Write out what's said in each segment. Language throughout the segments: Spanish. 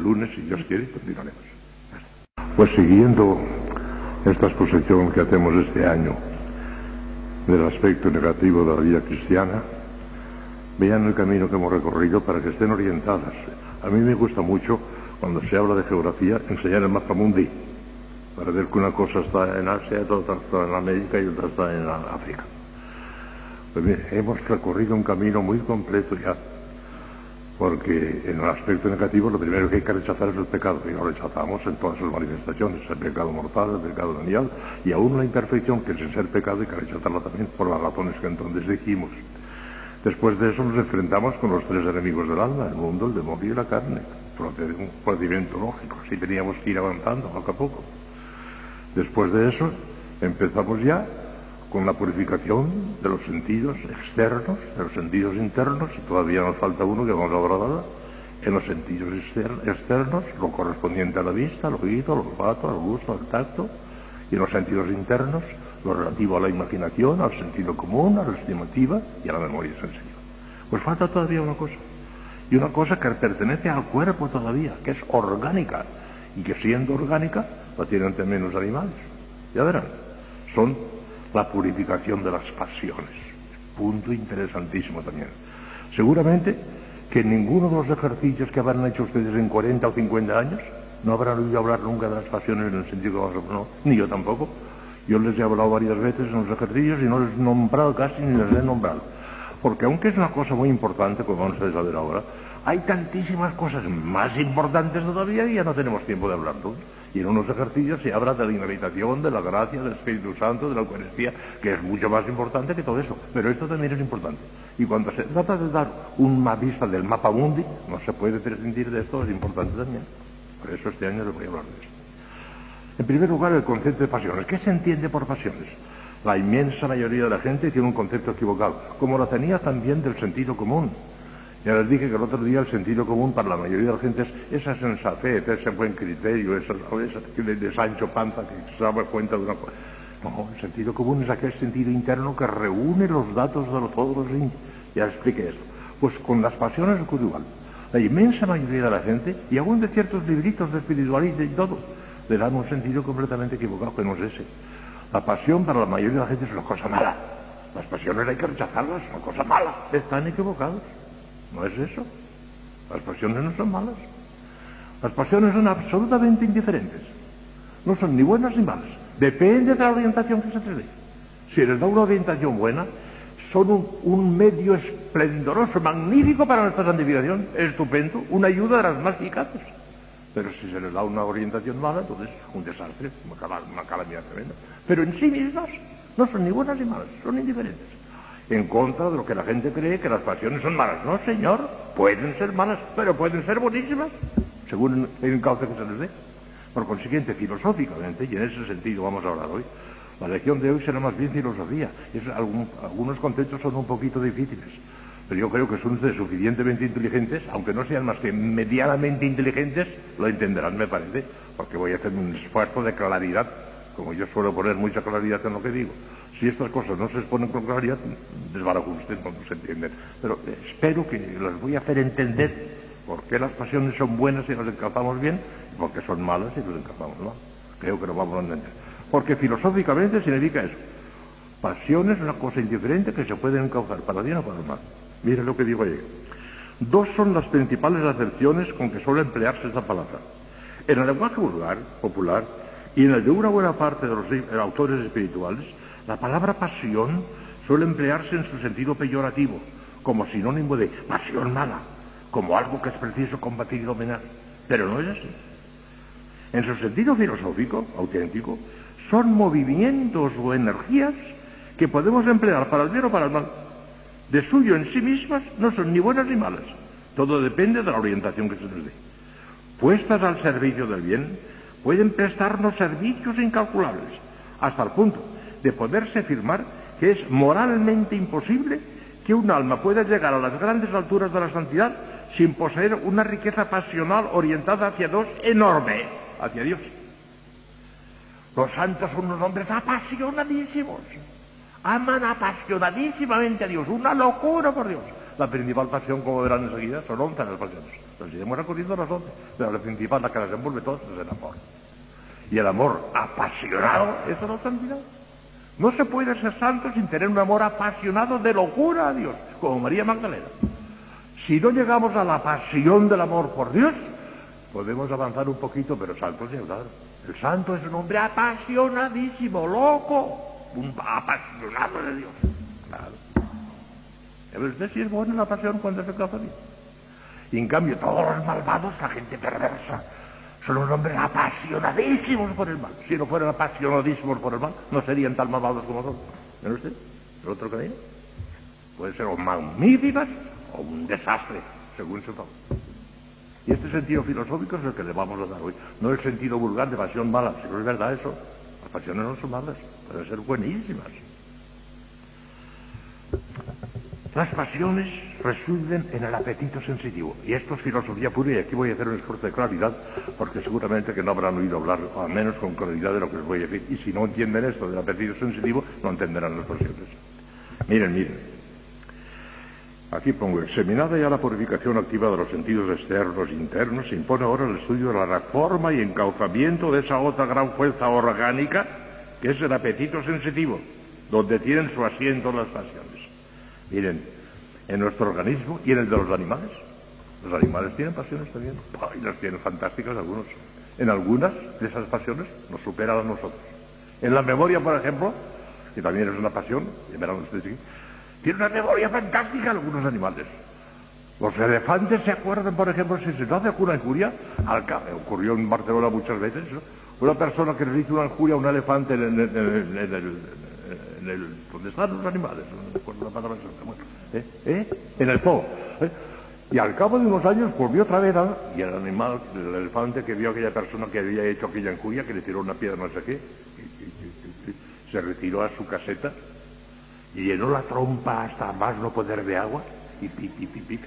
lunes, si Dios quiere, continuaremos. Pues siguiendo esta exposición que hacemos este año del aspecto negativo de la vida cristiana, vean el camino que hemos recorrido para que estén orientadas. A mí me gusta mucho, cuando se habla de geografía, enseñar el mapa mundi, para ver que una cosa está en Asia, otra está en América y otra está en África. Pues bien, hemos recorrido un camino muy completo ya porque en el aspecto negativo lo primero que hay que rechazar es el pecado, y lo rechazamos en todas sus manifestaciones, el pecado mortal, el pecado venial, y aún la imperfección, que sin ser pecado hay que rechazarla también por las razones que entonces dijimos. Después de eso nos enfrentamos con los tres enemigos del alma, el mundo, el demonio y la carne, un procedimiento lógico, así teníamos que ir avanzando poco a poco. Después de eso empezamos ya con la purificación de los sentidos externos, de los sentidos internos, y todavía nos falta uno que a hablar ahora, en los sentidos externos, lo correspondiente a la vista, al oído, al olfato, al gusto, al tacto, y en los sentidos internos, lo relativo a la imaginación, al sentido común, a la estimativa y a la memoria sensitiva. Pues falta todavía una cosa, y una cosa que pertenece al cuerpo todavía, que es orgánica, y que siendo orgánica, la tienen también los animales. Ya verán, son la purificación de las pasiones. Punto interesantísimo también. Seguramente que ninguno de los ejercicios que habrán hecho ustedes en 40 o 50 años no habrán oído hablar nunca de las pasiones en el sentido que vamos a no, ni yo tampoco. Yo les he hablado varias veces en los ejercicios y no les he nombrado casi ni les he nombrado. Porque aunque es una cosa muy importante, como vamos a saber ahora, hay tantísimas cosas más importantes todavía y ya no tenemos tiempo de hablar todos. Y en unos ejercicios se habla de la inhabitación, de la gracia, del Espíritu Santo, de la Eucaristía, que es mucho más importante que todo eso. Pero esto también es importante. Y cuando se trata de dar una vista del mapa mundi, no se puede prescindir de esto, es importante también. Por eso este año les voy a hablar de esto. En primer lugar, el concepto de pasiones. ¿Qué se entiende por pasiones? La inmensa mayoría de la gente tiene un concepto equivocado, como lo tenía también del sentido común. Ya les dije que el otro día el sentido común para la mayoría de la gente es esa sensatez, ese buen criterio, esa, de, Sancho Panza que se da cuenta de una cosa. No, el sentido común es aquel sentido interno que reúne los datos de todos los indios. Ya expliqué eso. Pues con las pasiones ocurre igual. La inmensa mayoría de la gente, y aún de ciertos libritos de espiritualismo y todo, le dan un sentido completamente equivocado, que no es ese. La pasión para la mayoría de la gente es una cosa mala. Las pasiones hay que rechazarlas, es una cosa mala. Están equivocados. No es eso. Las pasiones no son malas. Las pasiones son absolutamente indiferentes. No son ni buenas ni malas. Depende de la orientación que se les dé. Si les da una orientación buena, son un, medio esplendoroso, magnífico para nuestra santificación, estupendo, una ayuda de las más eficaces. Pero si se les da una orientación mala, entonces un desastre, una calamidad tremenda. Pero en sí mismas no son ni buenas ni malas, son indiferentes en contra de lo que la gente cree que las pasiones son malas. No, señor, pueden ser malas, pero pueden ser buenísimas, según el cauce que se les dé. Por consiguiente, filosóficamente, y en ese sentido vamos a hablar hoy, la lección de hoy será más bien filosofía. algunos conceptos son un poquito difíciles, pero yo creo que son suficientemente inteligentes, aunque no sean más que medianamente inteligentes, lo entenderán, me parece, porque voy a hacer un esfuerzo de claridad, como yo suelo poner mucha claridad en lo que digo. Si estas cosas no se exponen con claridad, desbarajusten, no se entienden. Pero espero que les voy a hacer entender por qué las pasiones son buenas si las encajamos bien y por qué son malas si las encajamos mal. Creo que lo vamos a entender. Porque filosóficamente significa eso. Pasión es una cosa indiferente que se puede encauzar para bien o para mal. Miren lo que digo ahí. Dos son las principales acepciones con que suele emplearse esta palabra. En el lenguaje vulgar, popular, y en el de una buena parte de los autores espirituales, la palabra pasión suele emplearse en su sentido peyorativo, como sinónimo de pasión mala, como algo que es preciso combatir y dominar. Pero no es así. En su sentido filosófico, auténtico, son movimientos o energías que podemos emplear para el bien o para el mal. De suyo en sí mismas no son ni buenas ni malas. Todo depende de la orientación que se nos dé. Puestas al servicio del bien, pueden prestarnos servicios incalculables, hasta el punto de poderse afirmar que es moralmente imposible que un alma pueda llegar a las grandes alturas de la santidad sin poseer una riqueza pasional orientada hacia Dios enorme, hacia Dios. Los santos son unos hombres apasionadísimos, aman apasionadísimamente a Dios, una locura por Dios. La principal pasión, como verán enseguida, son once las pasiones. Nos iremos recorriendo las once, pero la principal, la que las envuelve todas, es el amor. Y el amor apasionado, eso no es santidad. No se puede ser santo sin tener un amor apasionado de locura a Dios, como María Magdalena. Si no llegamos a la pasión del amor por Dios, podemos avanzar un poquito, pero santo es claro. El santo es un hombre apasionadísimo, loco, un apasionado de Dios. Claro. Usted si es bueno la pasión cuando se casa bien. Y en cambio, todos los malvados, la gente perversa, son unos hombres apasionadísimos por el mal. Si no fueran apasionadísimos por el mal, no serían tan malvados como son. ¿Ve usted? El otro camino puede ser o magníficas o un desastre, según su favor. Y este sentido filosófico es el que le vamos a dar hoy. No el sentido vulgar de pasión mala, si no es verdad eso. Las pasiones no son malas, pueden ser buenísimas. Las pasiones residen en el apetito sensitivo. Y esto es filosofía pura y aquí voy a hacer un esfuerzo de claridad porque seguramente que no habrán oído hablar, al menos con claridad, de lo que les voy a decir. Y si no entienden esto del apetito sensitivo, no entenderán las pasiones. Miren, miren. Aquí pongo, examinada ya la purificación activa de los sentidos externos e internos, se impone ahora el estudio de la reforma y encauzamiento de esa otra gran fuerza orgánica que es el apetito sensitivo, donde tienen su asiento las pasiones. Miren, en nuestro organismo y en el de los animales. Los animales tienen pasiones también. Y las tienen fantásticas algunos. En algunas de esas pasiones nos superan a nosotros. En la memoria, por ejemplo, que también es una pasión, y verán ustedes aquí, tiene una memoria fantástica algunos animales. Los elefantes se acuerdan, por ejemplo, si se hace alguna injuria, al ocurrió en Barcelona muchas veces, una persona que le hizo una injuria a un elefante en el en el, donde están los animales, no recuerdo la palabra ¿eh? ¿Eh? en el zoo. ¿eh? Y al cabo de unos años volvió otra vez y el animal, el elefante que vio a aquella persona que había hecho aquella encuria, que le tiró una piedra no sé qué, se retiró a su caseta y llenó la trompa hasta más no poder de agua y pi, pi, pi,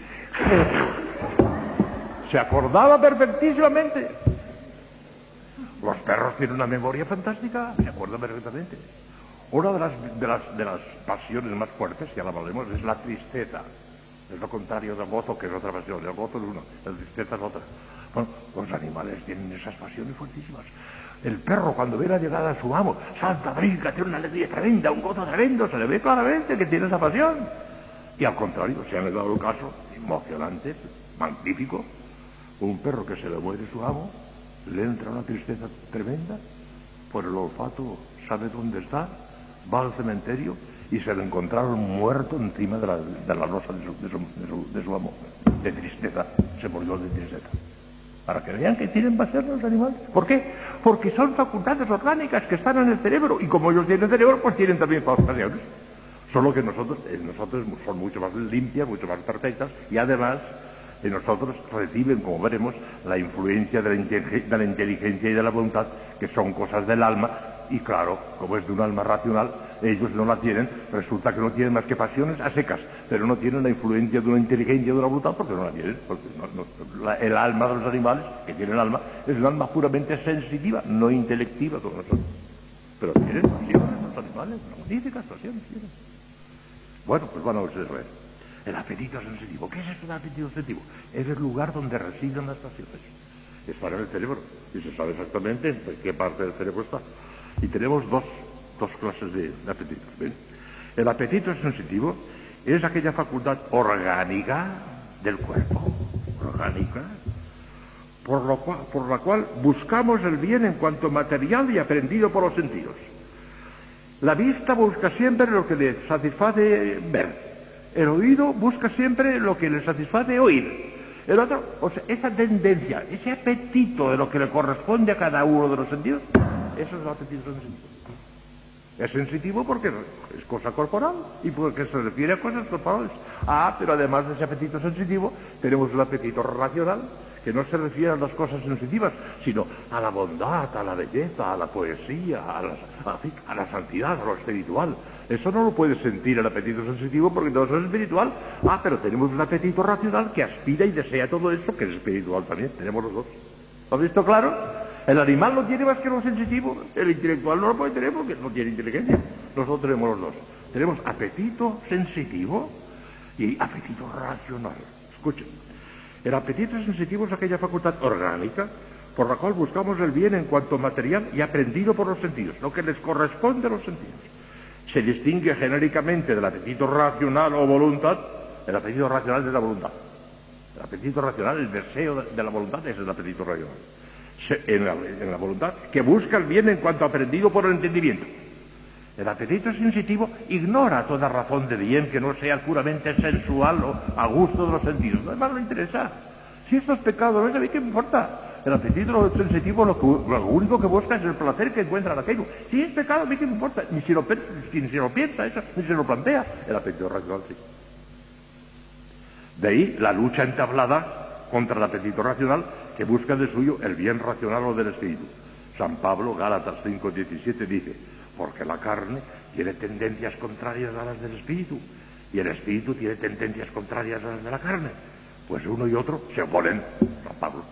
Se acordaba perfectísimamente. Los perros tienen una memoria fantástica, se acuerdan perfectamente. Una de las, de las, de las pasiones más fuertes, ya la hablaremos, es la tristeza. Es lo contrario del gozo, que es otra pasión. El gozo es uno, la tristeza es otra. Bueno, los animales tienen esas pasiones fuertísimas. El perro, cuando ve la llegada a su amo, salta, brinca, tiene una alegría tremenda, un gozo tremendo, se le ve claramente que tiene esa pasión. Y al contrario, se ha dado el caso, emocionante, magnífico, un perro que se le muere su amo, le entra una tristeza tremenda, por el olfato sabe dónde está, va al cementerio y se lo encontraron muerto encima de la, de la losa de su, de, su, de, su, amor, de tristeza, se murió de tristeza. Para que vean que tienen ser los animales. ¿Por qué? Porque son facultades orgánicas que están en el cerebro y como ellos tienen cerebro, pues tienen también pasiones. Solo que nosotros, eh, nosotros son mucho más limpias, mucho más perfectas y además en nosotros reciben, como veremos, la influencia de la, de la inteligencia y de la voluntad, que son cosas del alma y claro, como es de un alma racional, ellos no la tienen, resulta que no tienen más que pasiones a secas, pero no tienen la influencia de una inteligencia de una voluntad porque no la tienen, porque el alma de los animales, que tienen alma, es un alma puramente sensitiva, no intelectiva como nosotros. Pero tienen pasiones los animales, magníficas pasiones tienen. Bueno, pues van a ver. El apetito sensitivo. ¿Qué es eso del apetito sensitivo? Es el lugar donde residen las pasiones. Está en el cerebro y se sabe exactamente en qué parte del cerebro está. Y tenemos dos, dos clases de, apetitos. El apetito sensitivo es aquella facultad orgánica del cuerpo, orgánica, por, lo cual, por la cual buscamos el bien en cuanto material y aprendido por los sentidos. La vista busca siempre lo que le satisface ver. El oído busca siempre lo que le satisface oír. El otro, o sea, esa tendencia, ese apetito de lo que le corresponde a cada uno de los sentidos, eso es apetito sensitivo. Es sensitivo porque es cosa corporal y porque se refiere a cosas corporales. Ah, pero además de ese apetito sensitivo, tenemos el apetito racional, que no se refiere a las cosas sensitivas, sino a la bondad, a la belleza, a la poesía, a la, a la santidad, a lo espiritual. Eso no lo puede sentir el apetito sensitivo porque todo eso es espiritual. Ah, pero tenemos un apetito racional que aspira y desea todo eso, que es espiritual también. Tenemos los dos. ¿Lo has visto claro? El animal no tiene más que lo sensitivo, el intelectual no lo puede tener porque no tiene inteligencia. Nosotros tenemos los dos. Tenemos apetito sensitivo y apetito racional. Escuchen, El apetito sensitivo es aquella facultad orgánica por la cual buscamos el bien en cuanto material y aprendido por los sentidos, lo que les corresponde a los sentidos. Se distingue genéricamente del apetito racional o voluntad, el apetito racional de la voluntad. El apetito racional, el deseo de la voluntad es el apetito racional. En, la, voluntad, que busca el bien en cuanto aprendido por el entendimiento. El apetito sensitivo ignora toda razón de bien que no sea puramente sensual o a gusto de los sentidos. No más le interesa. Si esto es pecado, ¿no? ¿a mí qué me importa? El apetito sensitivo lo, único que busca es el placer que encuentra en aquello. Si es pecado, ¿a mí qué me importa? Ni si lo, lo piensa eso, ni si lo plantea. El apetito racional sí. De ahí la lucha entablada contra el apetito racional que busca de suyo el bien racional o del espíritu. San Pablo, Gálatas 5.17 dice, porque la carne tiene tendencias contrarias a las del espíritu y el espíritu tiene tendencias contrarias a las de la carne. Pues uno y otro se oponen. San Pablo,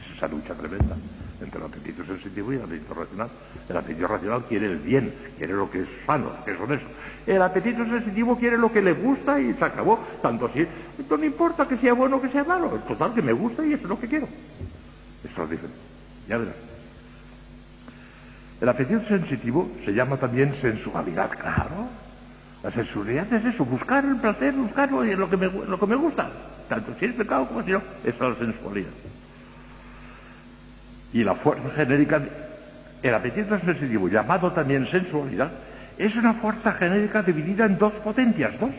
es esa lucha tremenda entre el apetito sensitivo y el apetito racional. El apetito racional quiere el bien, quiere lo que es sano, que es honesto. El apetito sensitivo quiere lo que le gusta y se acabó. Tanto así, no importa que sea bueno o que sea malo, es total que me gusta y eso es lo que quiero. Eso es diferente. Ya verás. El apetito sensitivo se llama también sensualidad, claro. La sensualidad es eso, buscar el placer, buscar lo que me, lo que me gusta. Tanto si es pecado como si no, esa es la sensualidad. Y la fuerza genérica, el apetito sensitivo, llamado también sensualidad, es una fuerza genérica dividida en dos potencias, dos.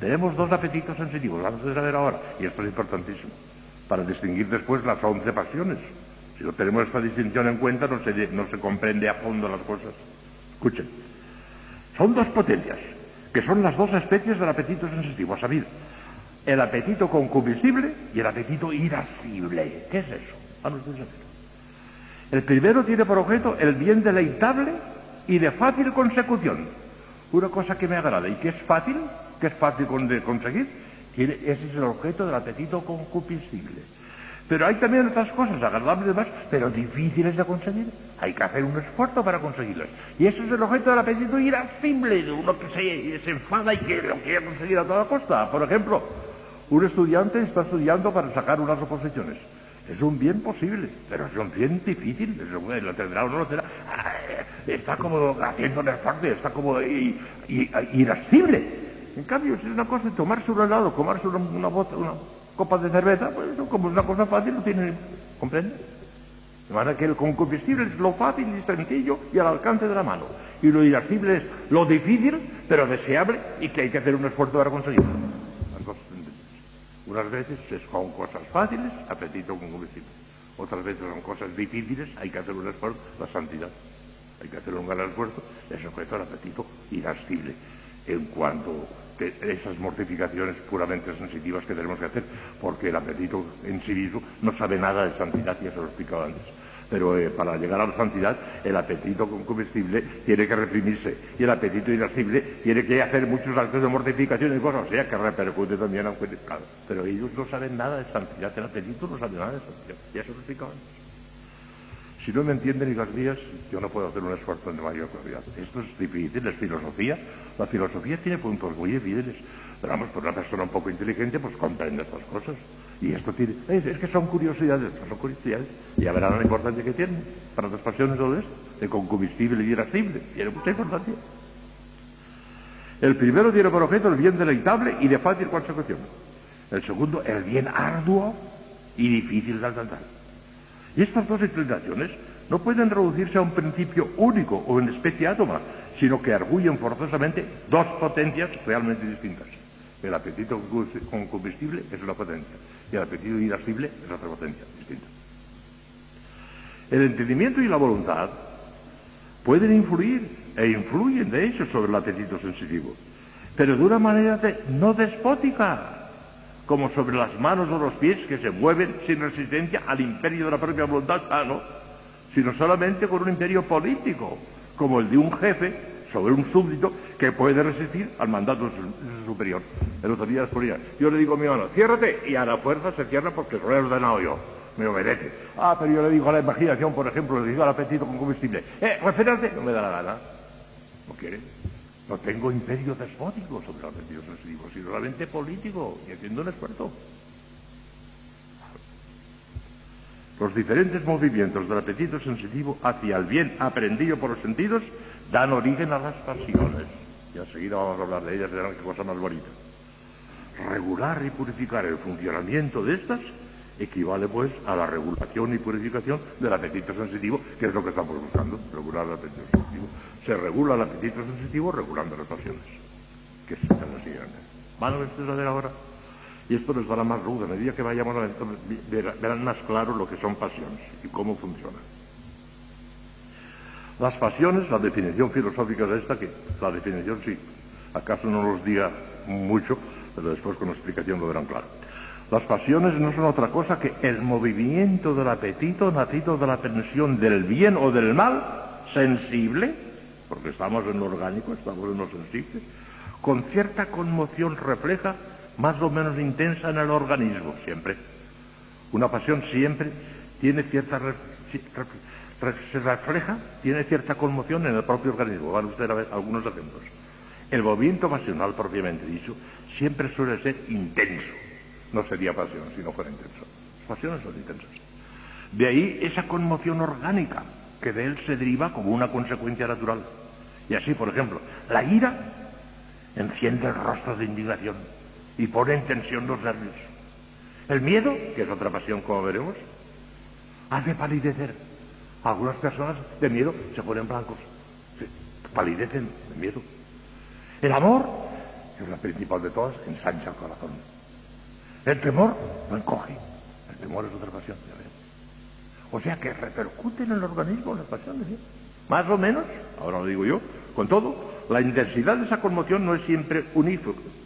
Tenemos dos apetitos sensitivos, vamos a ver ahora, y esto es importantísimo, para distinguir después las once pasiones. Si no tenemos esta distinción en cuenta, no se, no se comprende a fondo las cosas. Escuchen, son dos potencias, que son las dos especies del apetito sensitivo, a saber, el apetito concupiscible y el apetito irascible. ¿Qué es eso? Vamos a ver. El primero tiene por objeto el bien deleitable y de fácil consecución. Una cosa que me agrada y que es fácil, que es fácil de conseguir, ese es el objeto del apetito concupiscible. Pero hay también otras cosas agradables más, pero difíciles de conseguir. Hay que hacer un esfuerzo para conseguirlas. Y ese es el objeto del apetito irascible, de uno que se, se enfada y que lo quiere conseguir a toda costa. Por ejemplo, un estudiante está estudiando para sacar unas oposiciones. Es un bien posible, pero es un bien difícil. Lo tendrá o no lo tendrá. Ah, está como haciendo un esfuerzo, está como irascible. En cambio, si es una cosa de tomarse un helado, tomarse una, una, una copa de cerveza, pues como es una cosa fácil, lo tiene, ¿comprende? De manera que el combustible es lo fácil y sencillo y al alcance de la mano. Y lo irascible es lo difícil, pero deseable y que hay que hacer un esfuerzo para conseguirlo. Unas veces es con cosas fáciles, apetito con combustible. Otras veces son cosas difíciles, hay que hacer un esfuerzo, la santidad. Hay que hacer un gran esfuerzo, es objeto al apetito irascible. En cuanto esas mortificaciones puramente sensitivas que tenemos que hacer, porque el apetito en sí mismo no sabe nada de santidad, ya se lo he explicado antes. Pero eh, para llegar a la santidad, el apetito combustible tiene que reprimirse y el apetito irascible tiene que hacer muchos actos de mortificación y cosas, o sea, que repercute también en el Pero ellos no saben nada de santidad, el apetito no sabe nada de santidad, ya se lo he explicado antes. Si no me entienden ni las vías, yo no puedo hacer un esfuerzo de mayor claridad. Esto es difícil, es filosofía. La filosofía tiene puntos muy evidentes. Pero vamos, por una persona un poco inteligente, pues comprende estas cosas. Y esto tiene... Es, que son curiosidades, son curiosidades. Ya verán la importancia que tienen para las pasiones todo esto. De concubistible y irascible. Tiene mucha importancia. El primero tiene por objeto el bien deleitable y de fácil consecución. El segundo, el bien arduo y difícil de alcanzar. Y estas dos inclinaciones no pueden reducirse a un principio único o en especie átoma, sino que arguyen forzosamente dos potencias realmente distintas. El apetito con combustible es una potencia y el apetito irascible es otra potencia distinta. El entendimiento y la voluntad pueden influir e influyen de hecho sobre el apetito sensitivo, pero de una manera no despótica, como sobre las manos o los pies que se mueven sin resistencia al imperio de la propia voluntad, ah, no, sino solamente con un imperio político, como el de un jefe sobre un súbdito que puede resistir al mandato de su, superior. El otro día yo le digo a mi hermano, ciérrate, y a la fuerza se cierra porque lo he ordenado yo. Me obedece. Ah, pero yo le digo a la imaginación, por ejemplo, le digo al apetito con combustible, eh, reférate, no me da la gana. No quiere. No tengo imperio despótico sobre los apetitos sensitivos, sino solamente político y haciendo un esfuerzo. Los diferentes movimientos del apetito sensitivo hacia el bien aprendido por los sentidos dan origen a las pasiones. Y enseguida vamos a hablar de ellas, verán qué cosa más bonita. Regular y purificar el funcionamiento de estas equivale pues a la regulación y purificación del apetito sensitivo, que es lo que estamos buscando, regular el apetito sensitivo. Se regula el apetito sensitivo regulando las pasiones, que es la siguiente. ¿Van a ver ahora? Y esto les dará más luz. A medida que vayamos a verán más claro lo que son pasiones y cómo funcionan. Las pasiones, la definición filosófica es esta, que la definición sí, acaso no los diga mucho, pero después con explicación lo verán claro. Las pasiones no son otra cosa que el movimiento del apetito nacido de la tensión del bien o del mal, sensible, porque estamos en lo orgánico, estamos en lo sensible, con cierta conmoción refleja más o menos intensa en el organismo, siempre. Una pasión siempre tiene cierta se refleja, tiene cierta conmoción en el propio organismo. Van ustedes a ver algunos ejemplos. El movimiento pasional propiamente dicho siempre suele ser intenso. No sería pasión si no fuera intenso. Las pasiones son intensas. De ahí esa conmoción orgánica que de él se deriva como una consecuencia natural. Y así, por ejemplo, la ira enciende el rostro de indignación y pone en tensión los nervios. El miedo, que es otra pasión como veremos, hace palidecer. Algunas personas de miedo se ponen blancos, palidecen de miedo. El amor, que es la principal de todas, ensancha el corazón. El temor lo encoge. El temor es otra pasión, ya. O sea que repercuten en el organismo las pasiones. ¿sí? Más o menos, ahora lo digo yo, con todo, la intensidad de esa conmoción no es siempre uníforme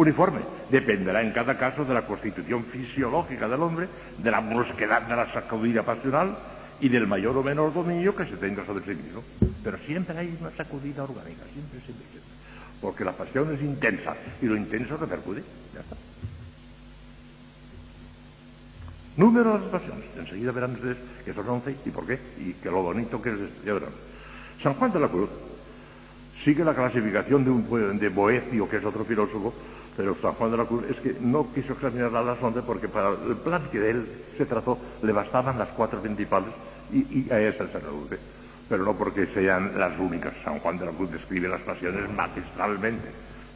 uniforme. Dependerá en cada caso de la constitución fisiológica del hombre, de la brusquedad de la sacudida pasional y del mayor o menor dominio que se tenga sobre sí mismo. Pero siempre hay una sacudida orgánica, siempre, siempre, siempre. Porque la pasión es intensa y lo intenso repercute. Ya. Número de pasiones. Enseguida verán ustedes que son once y por qué y que lo bonito que es esto. Ya verán. San Juan de la Cruz sigue la clasificación de, un, de Boecio, que es otro filósofo, pero San Juan de la Cruz es que no quiso examinar las once porque para el plan que de él se trazó le bastaban las cuatro principales y, a esa se reduce. Pero no porque sean las únicas. San Juan de la Cruz describe las pasiones magistralmente.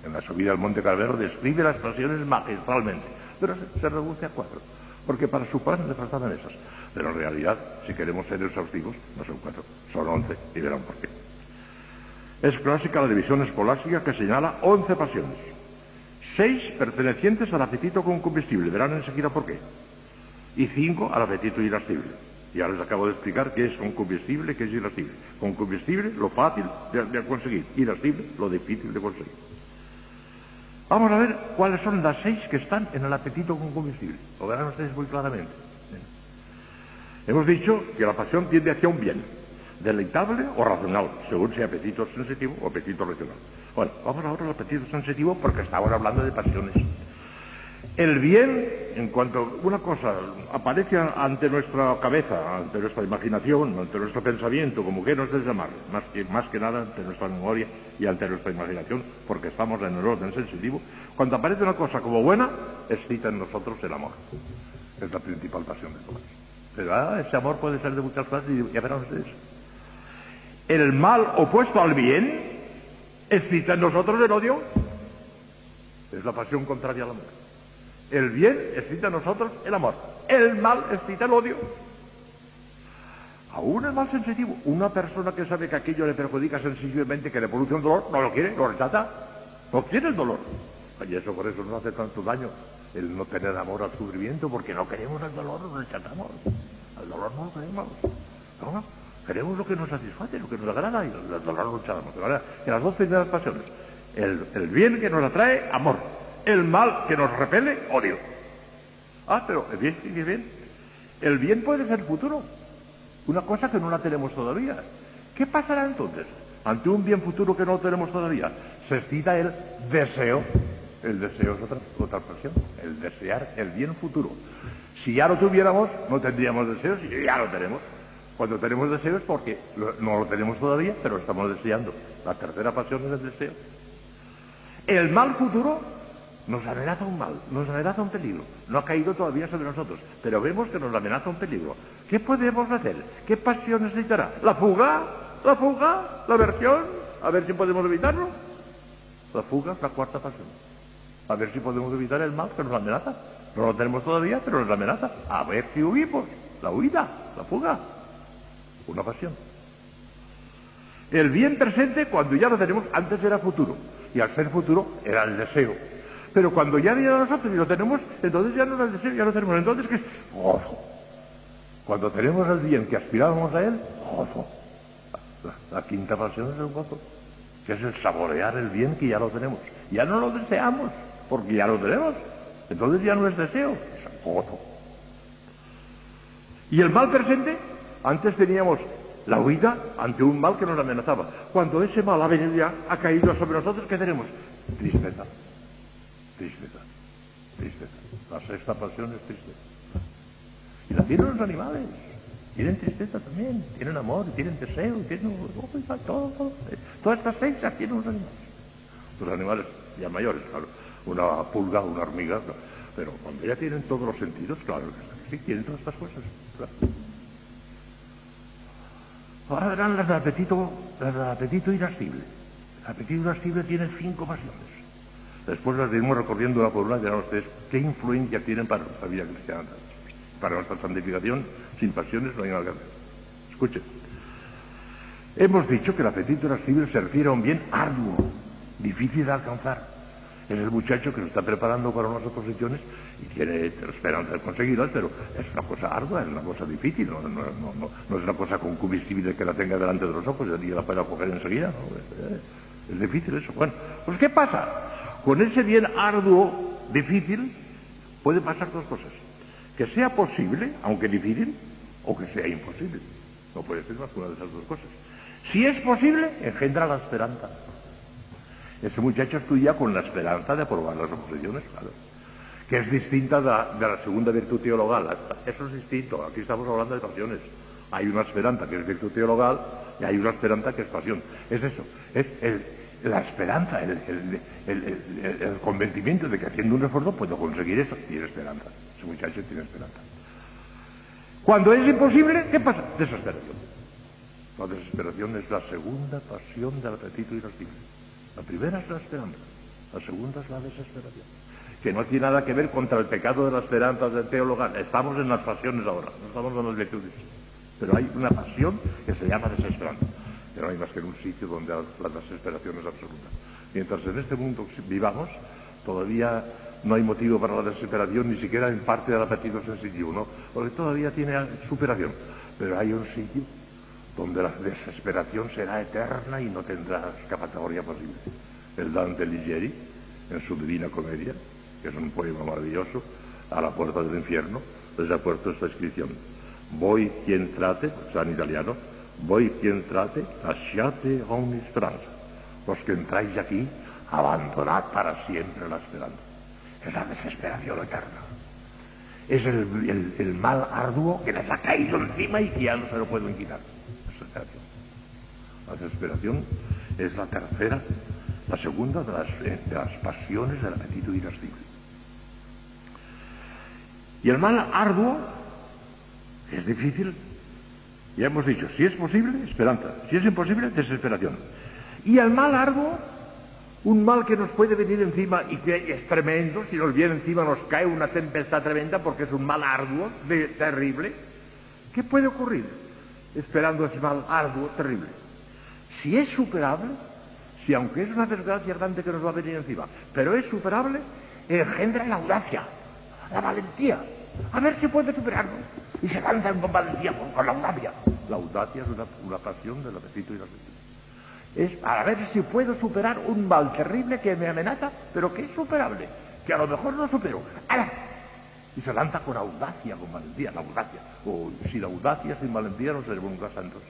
En la subida al Monte Calvero describe las pasiones magistralmente. Pero se, reduce a cuatro. Porque para su plan le faltaban esas. Pero en realidad, si queremos ser exhaustivos, no son cuatro, son once. Y verán por qué. Es clásica la división escolástica que señala once pasiones. Seis pertenecientes al apetito con combustible, verán enseguida por qué. Y cinco al apetito irascible. Ya les acabo de explicar qué es con combustible, qué es irascible. Con combustible, lo fácil de, conseguir. Irascible, lo difícil de conseguir. Vamos a ver cuáles son las seis que están en el apetito con combustible. Lo verán ustedes muy claramente. Hemos dicho que la pasión tiende hacia un bien, deleitable o racional, según sea apetito sensitivo o apetito racional. Bueno, vamos ahora al apetito sensitivo porque estamos hablando de pasiones. El bien, en cuanto una cosa aparece ante nuestra cabeza, ante nuestra imaginación, ante nuestro pensamiento, como que nos llamar, más que, más que nada ante nuestra memoria y ante nuestra imaginación, porque estamos en el orden sensitivo, cuando aparece una cosa como buena, excita en nosotros el amor. Es la principal pasión de todos. Pero ah, ese amor puede ser de muchas clases y ya verán ustedes. El mal opuesto al bien excita en nosotros el odio. Es la pasión contraria al amor. El bien excita en nosotros el amor. El mal excita el odio. Aún el mal sensitivo. Una persona que sabe que aquello le perjudica sensiblemente, que le produce un dolor, no lo quiere, lo rechaza. No quiere el dolor. Y eso por eso nos hace tanto daño el no tener amor al sufrimiento, porque no queremos el dolor, lo rechazamos. El dolor no lo queremos. ¿No? Queremos lo que nos satisface, lo que nos agrada y el dolor lo echamos. En las dos primeras pasiones. El, bien que nos atrae, amor. El mal que nos repele, odio. Ah, pero el bien, el bien. El bien puede ser futuro. Una cosa que no la tenemos todavía. ¿Qué pasará entonces? Ante un bien futuro que no tenemos todavía, se cita el deseo. El deseo es otra, otra expresión. El desear el bien futuro. Si ya lo tuviéramos, no tendríamos deseos y ya lo tenemos. Cuando tenemos deseos porque no lo tenemos todavía, pero estamos deseando. La tercera pasión es el deseo. El mal futuro Nos amenaza un mal, nos amenaza un peligro. No ha caído todavía sobre nosotros, pero vemos que nos amenaza un peligro. ¿Qué podemos hacer? ¿Qué pasión necesitará? ¿La fuga? ¿La fuga? ¿La versión? A ver si podemos evitarlo. La fuga es la cuarta pasión. A ver si podemos evitar el mal que nos amenaza. No lo tenemos todavía, pero nos amenaza. A ver si huimos. La huida, la fuga. Una pasión. El bien presente, cuando ya lo tenemos, antes era futuro. Y al ser futuro, era el deseo. Pero cuando ya viene a nosotros y lo tenemos, entonces ya no es el deseo, ya lo tenemos. Entonces, ¿qué es? Gozo. Cuando tenemos el bien que aspirábamos a él, gozo. La, la quinta pasión es el gozo, que es el saborear el bien que ya lo tenemos. Ya no lo deseamos, porque ya lo tenemos. Entonces ya no es deseo, es gozo. Y el mal presente, antes teníamos la huida ante un mal que nos amenazaba. Cuando ese mal ha venido ya, ha caído sobre nosotros, ¿qué tenemos? Tristeza. Tristeza. Tristeza. La sexta pasión es tristeza. Y la tienen los animales. Tienen tristeza también, tienen amor, tienen deseo, tienen todo, Todas estas seis tienen los animales. Los animales ya mayores, claro. Una pulga, una hormiga, pero cuando ya tienen todos los sentidos, claro, sí, tienen todas estas cosas. Ahora verán las del apetito, las del apetito irascible. El apetito irascible tiene cinco pasiones. Después las iremos recorriendo una por una y dirán ustedes qué influencia tienen para nuestra vida cristiana. Para nuestra santificación, sin pasiones no hay nada que hacer. Escuchen. Hemos dicho que el apetito irascible se refiere a un bien arduo, difícil de alcanzar. Es el muchacho que se está preparando para unas oposiciones y tiene esperanza de conseguirlas, pero es una cosa ardua, es una cosa difícil, no, es una cosa concupiscible que la tenga delante de los ojos y la pueda coger enseguida. Es, es difícil eso. Bueno, pues ¿qué pasa? Con ese bien arduo, difícil, puede pasar dos cosas. Que sea posible, aunque difícil, o que sea imposible. No puede ser más que una de esas dos cosas. Si es posible, engendra la esperanza. Ese muchacho estudia con la esperanza de aprobar las oposiciones, claro que es distinta de la, segunda virtud teologal. Eso es distinto. Aquí estamos hablando de pasiones. Hay una esperanza que es virtud teologal y hay una esperanza que es pasión. Es eso. Es la esperanza, el, convencimiento de que haciendo un esfuerzo puedo conseguir eso. Tiene esperanza. Ese muchacho tiene esperanza. Cuando es imposible, ¿qué pasa? Desesperación. La desesperación es la segunda pasión del apetito irascible. La primera es la esperanza. La segunda es la desesperación que no tiene nada que ver contra el pecado de la esperanza del teólogo. Estamos en las pasiones ahora, no estamos en las virtudes. Pero hay una pasión que se llama desesperanza. Que no hay más que en un sitio donde la desesperación es absoluta. Mientras en este mundo vivamos, todavía no hay motivo para la desesperación, ni siquiera en parte del apetito sensitivo, ¿no? Porque todavía tiene superación. Pero hay un sitio donde la desesperación será eterna y no tendrá escapatoria posible. El Dante Ligieri, en su Divina Comedia, que es un poema maravilloso, a la puerta del infierno, les ha puesto esta inscripción. Voy quien trate, está en italiano, voy quien trate, lasciate ogni speranza. Los que entráis aquí, abandonad para siempre la esperanza. Es la desesperación eterna. Es el, mal arduo que les ha caído encima y que ya no se lo pueden quitar. La desesperación es la tercera, la segunda de las, de las pasiones del apetito irascible. Y el mal arduo es difícil. Ya hemos dicho, si es posible, esperanza. Si es imposible, desesperación. Y el mal arduo, un mal que nos puede venir encima y que es tremendo, si nos viene encima nos cae una tempestad tremenda porque es un mal arduo, terrible. ¿Qué puede ocurrir esperando ese mal arduo, terrible? Si es superable, si aunque es una desgracia grande que nos va a venir encima, pero es superable, engendra la audacia, la valentía. A ver si puede superarlo. Y se lanzan con valentía, con, la audacia. La audacia es una, pasión del apetito y la Es para ver si puedo superar un mal terrible que me amenaza, pero que es superable. Que a lo mejor no supero. ¡Hala! Y se lanza con audacia, con valentía, la audacia. O si la audacia sin valentía no seremos nunca santos.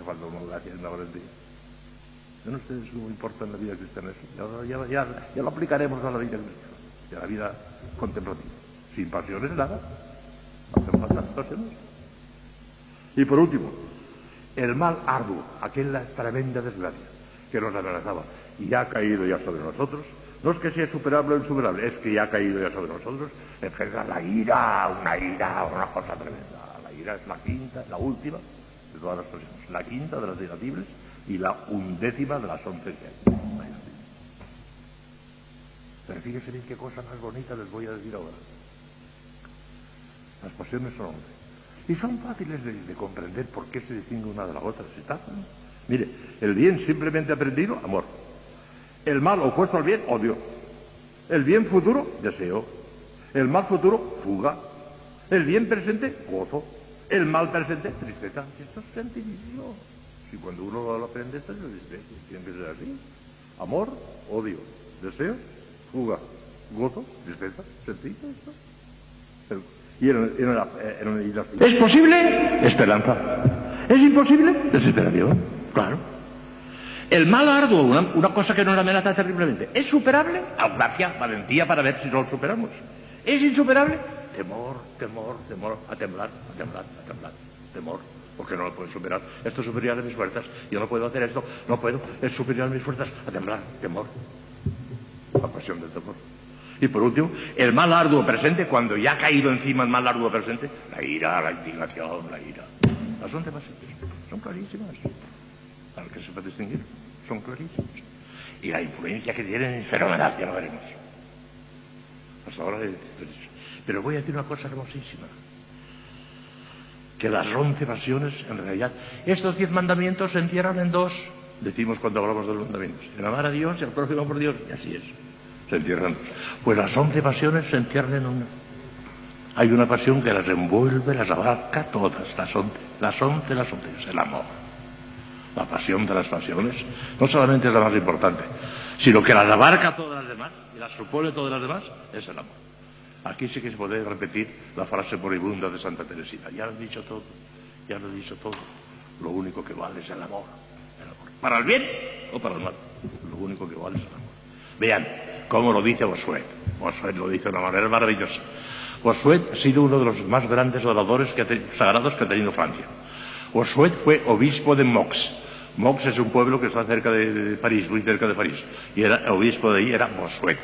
Hace falta una audacia y una valentía. Yo no sé no importa en la vida cristiana eso. Ya, lo aplicaremos a la vida cristiana y a la vida contemplativa. Sin pasiones nada. Hacen falta pasiones. Y por último, el mal arduo, aquella tremenda desgracia que nos amenazaba y ha caído ya sobre nosotros, No es que sea superable o insuperable, es que ya ha caído ya sobre nosotros. Engendra la ira, una ira, una cosa tremenda. La ira es la quinta, la última de todas las pasiones. La quinta de las irascibles y la undécima de las once que hay. Pero fíjense bien qué cosa más bonita les voy a decir ahora. Las pasiones son once. Y son fáciles de, comprender por qué se distingue una de la otra. ¿sí está? Mire, el bien simplemente aprendido, amor. El mal opuesto al bien, odio. El bien futuro, deseo. El mal futuro, fuga. El bien presente, gozo. El mal presente, tristeza. Esto es sencillísimo. Si cuando uno lo aprende, esto dice, tiene que ser así. Amor, odio. Deseo, fuga. Gozo, tristeza. Sencillo esto. Y ¿Es posible? Esperanza. ¿Es imposible? Desesperación. Claro. El mal arduo, una, cosa que nos amenaza terriblemente, ¿es superable? Audacia, valentía para ver si lo superamos. ¿Es insuperable? Temor, temor, temor, a temblar, a temblar, a temblar, temor, porque no lo puedo superar. Esto es superior a mis fuerzas, yo no puedo hacer esto, no puedo, es superior a mis fuerzas, a temblar, temor. La pasión del temor. Y por último, el mal arduo presente, cuando ya ha caído encima el mal arduo presente, la ira, la indignación, la ira. Las son pasiones, son clarísimas. Para que se puede distinguir son clarísimos. Y la influencia que tienen es fenomenal, ya lo veremos. Hasta ahora Pero voy a decir una cosa hermosísima. Que las once pasiones, en realidad, estos diez mandamientos se encierran en dos, decimos cuando hablamos de los mandamientos. En amar a Dios y al próximo por Dios, y así es. Se encierran. Pues las once pasiones se encierran en una. Hay una pasión que las envuelve, las abarca todas, las once, las once, las once, es el amor la pasión de las pasiones, no solamente es la más importante, sino que las abarca todas las demás y las supone todas las demás, es el amor. Aquí sí que se puede repetir la frase moribunda de Santa Teresita. Ya lo he dicho todo, ya lo he dicho todo. Lo único que vale es el amor. El amor. ¿Para el bien o para el mal? Lo único que vale es el amor. Vean cómo lo dice Bosuet. Bosuet lo dice de una manera maravillosa. Bosuet ha sido uno de los más grandes oradores sagrados que ha tenido Francia. Bosuet fue obispo de Mox. Mox es un pueblo que está cerca de, París, muy cerca de París. Y era, obispo de ahí era Bosuet.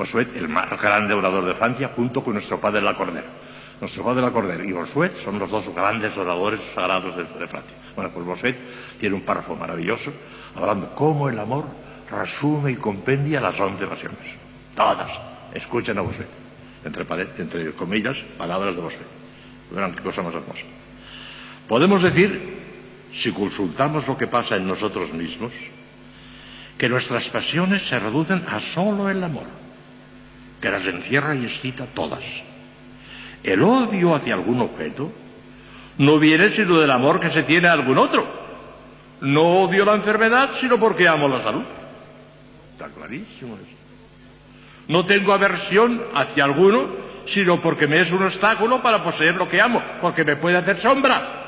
Bosuet, el más grande orador de Francia, junto con nuestro padre la Cordera. Nuestro padre la Cordera y Bosuet son los dos grandes oradores sagrados de, Francia. Bueno, pues Bosuet tiene un párrafo maravilloso hablando cómo el amor resume y compendia las once pasiones. Todas. Escuchen a Bosuet. Entre, entre comillas, palabras de Bosuet. Verán qué cosa más hermosa. Podemos decir, si consultamos lo que pasa en nosotros mismos, que nuestras pasiones se reducen a solo el amor, que las encierra y excita todas. El odio hacia algún objeto no viene sino del amor que se tiene a algún otro. No odio la enfermedad, sino porque amo la salud. Está clarísimo eso. No tengo aversión hacia alguno, sino porque me es un obstáculo para poseer lo que amo, porque me puede hacer sombra.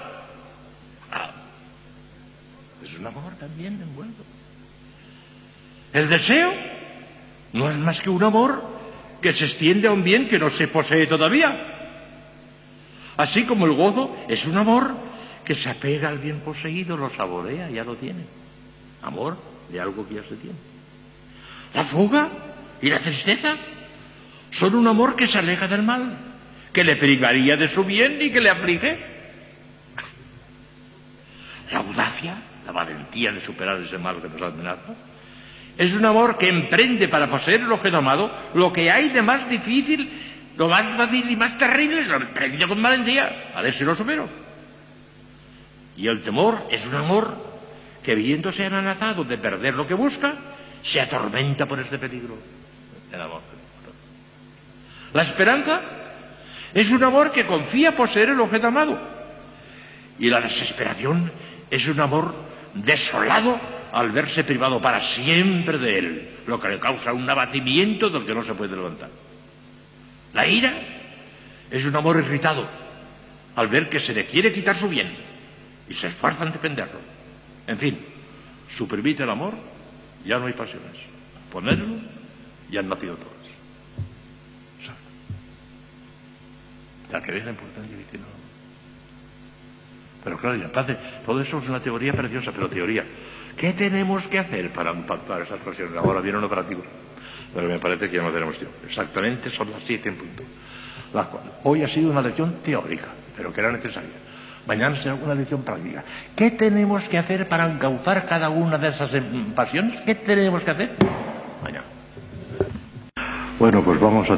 un amor también envuelto. El deseo no es más que un amor que se extiende a un bien que no se posee todavía. Así como el gozo es un amor que se apega al bien poseído, lo saborea, ya lo tiene. Amor de algo que ya se tiene. La fuga y la tristeza son un amor que se aleja del mal, que le privaría de su bien y que le aflige. La audacia la valentía de superar ese mal que nos amenaza. Es un amor que emprende para poseer el objeto amado lo que hay de más difícil, lo más fácil y más terrible, lo emprende con valentía, a ver si lo supero. Y el temor es un amor que viéndose amenazado de perder lo que busca, se atormenta por este peligro. El amor. La esperanza es un amor que confía poseer el objeto amado. Y la desesperación es un amor desolado al verse privado para siempre de él, lo que le causa un abatimiento del que no se puede levantar. La ira es un amor irritado al ver que se le quiere quitar su bien y se esfuerza en defenderlo. En fin, suprimir el amor, ya no hay pasiones. Ponerlo, ya han nacido todas. La que es la importancia de pero claro, ya padre, todo eso es una teoría preciosa, pero teoría. ¿Qué tenemos que hacer para impactar esas pasiones? Ahora viene un operativo. Pero me parece que ya no tenemos tiempo. Exactamente son las siete en punto. La cual, hoy ha sido una lección teórica, pero que era necesaria. Mañana será una lección práctica. ¿Qué tenemos que hacer para encauzar cada una de esas em, pasiones? ¿Qué tenemos que hacer? Mañana. Bueno, pues vamos a